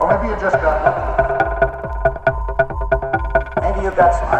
Or maybe you just got lucky. Maybe you got smart.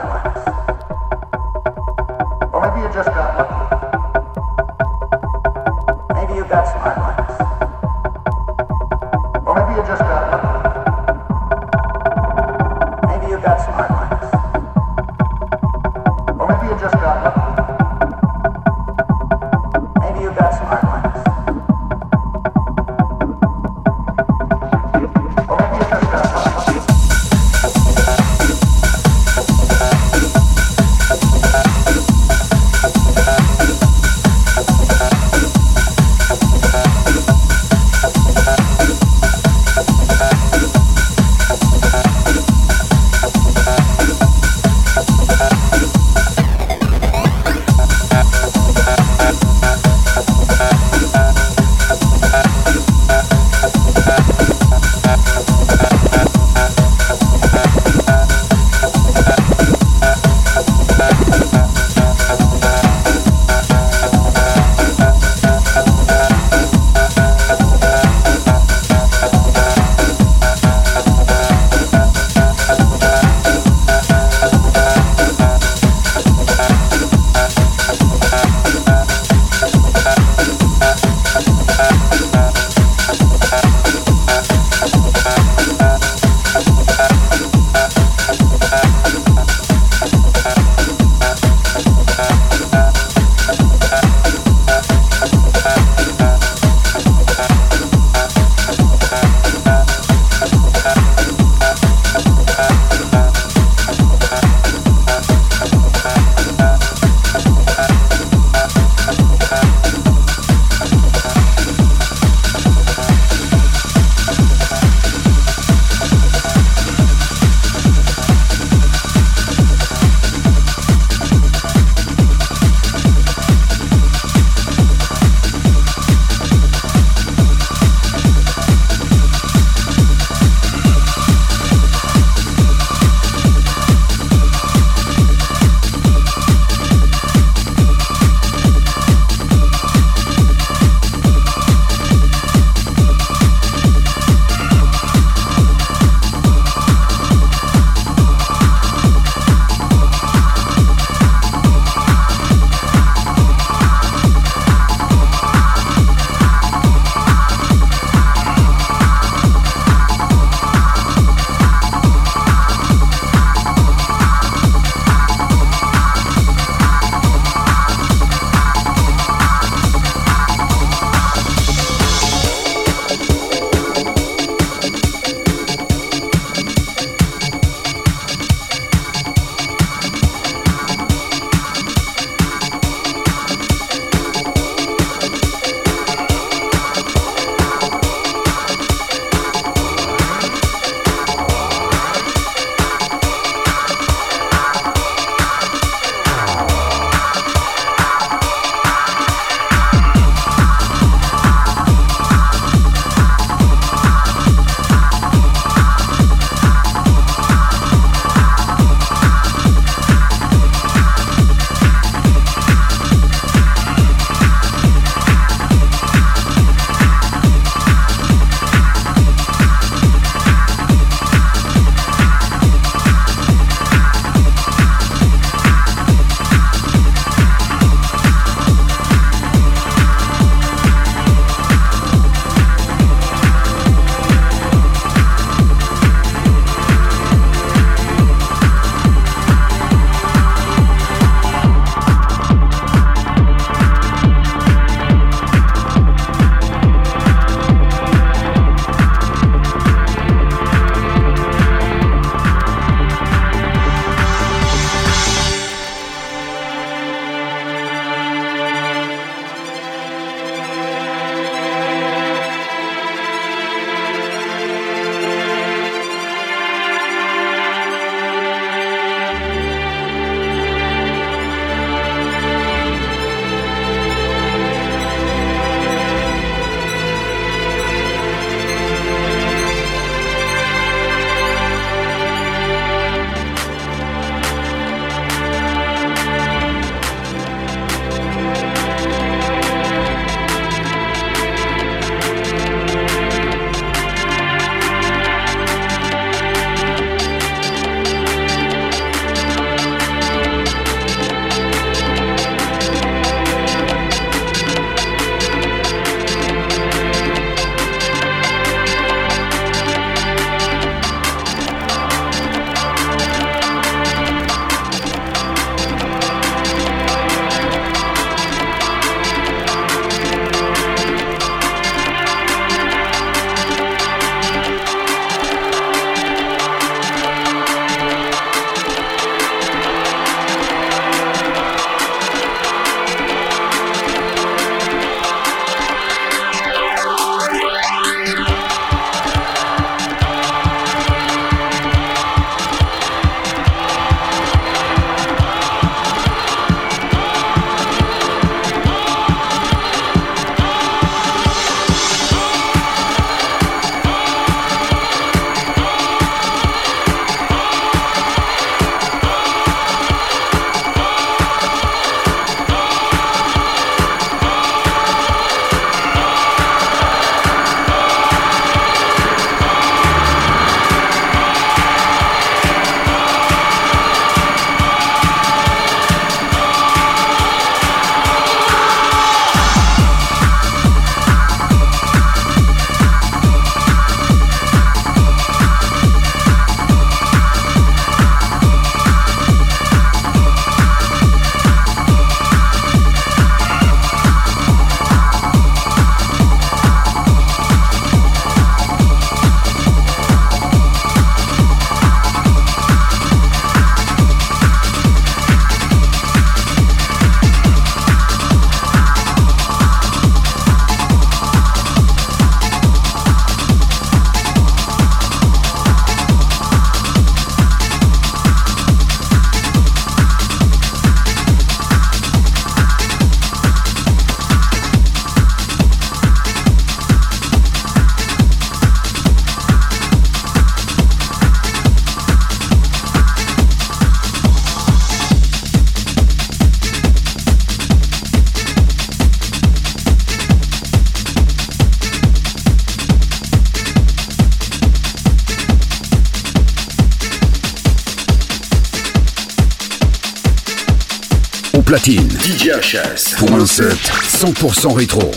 DJ HS. platine. DJHS pour un set 100% rétro.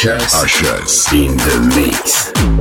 HS. HS in the mix.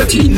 Platine